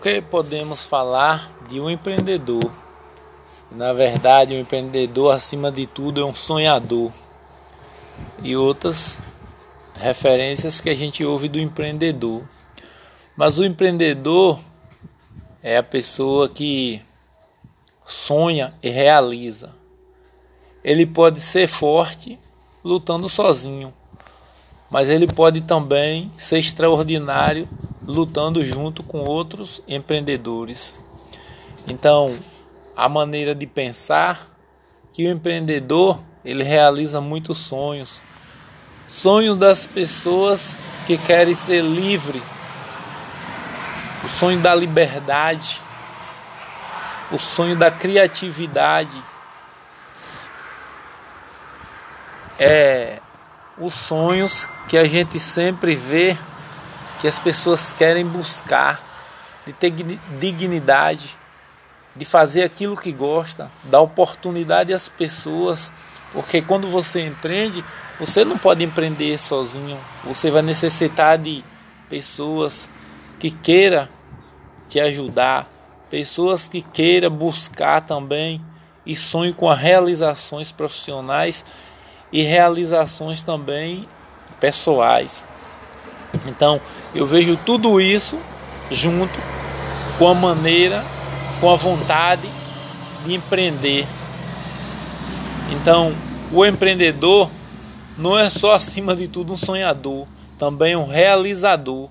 que podemos falar de um empreendedor? Na verdade, um empreendedor, acima de tudo, é um sonhador. E outras referências que a gente ouve do empreendedor. Mas o empreendedor é a pessoa que sonha e realiza. Ele pode ser forte lutando sozinho, mas ele pode também ser extraordinário lutando junto com outros empreendedores. Então, a maneira de pensar que o empreendedor ele realiza muitos sonhos, sonhos das pessoas que querem ser livre, o sonho da liberdade, o sonho da criatividade, é os sonhos que a gente sempre vê que as pessoas querem buscar, de ter dignidade, de fazer aquilo que gosta, dar oportunidade às pessoas, porque quando você empreende, você não pode empreender sozinho, você vai necessitar de pessoas que queira te ajudar, pessoas que queira buscar também e sonhe com realizações profissionais e realizações também pessoais. Então, eu vejo tudo isso junto com a maneira, com a vontade de empreender. Então, o empreendedor não é só acima de tudo um sonhador, também um realizador.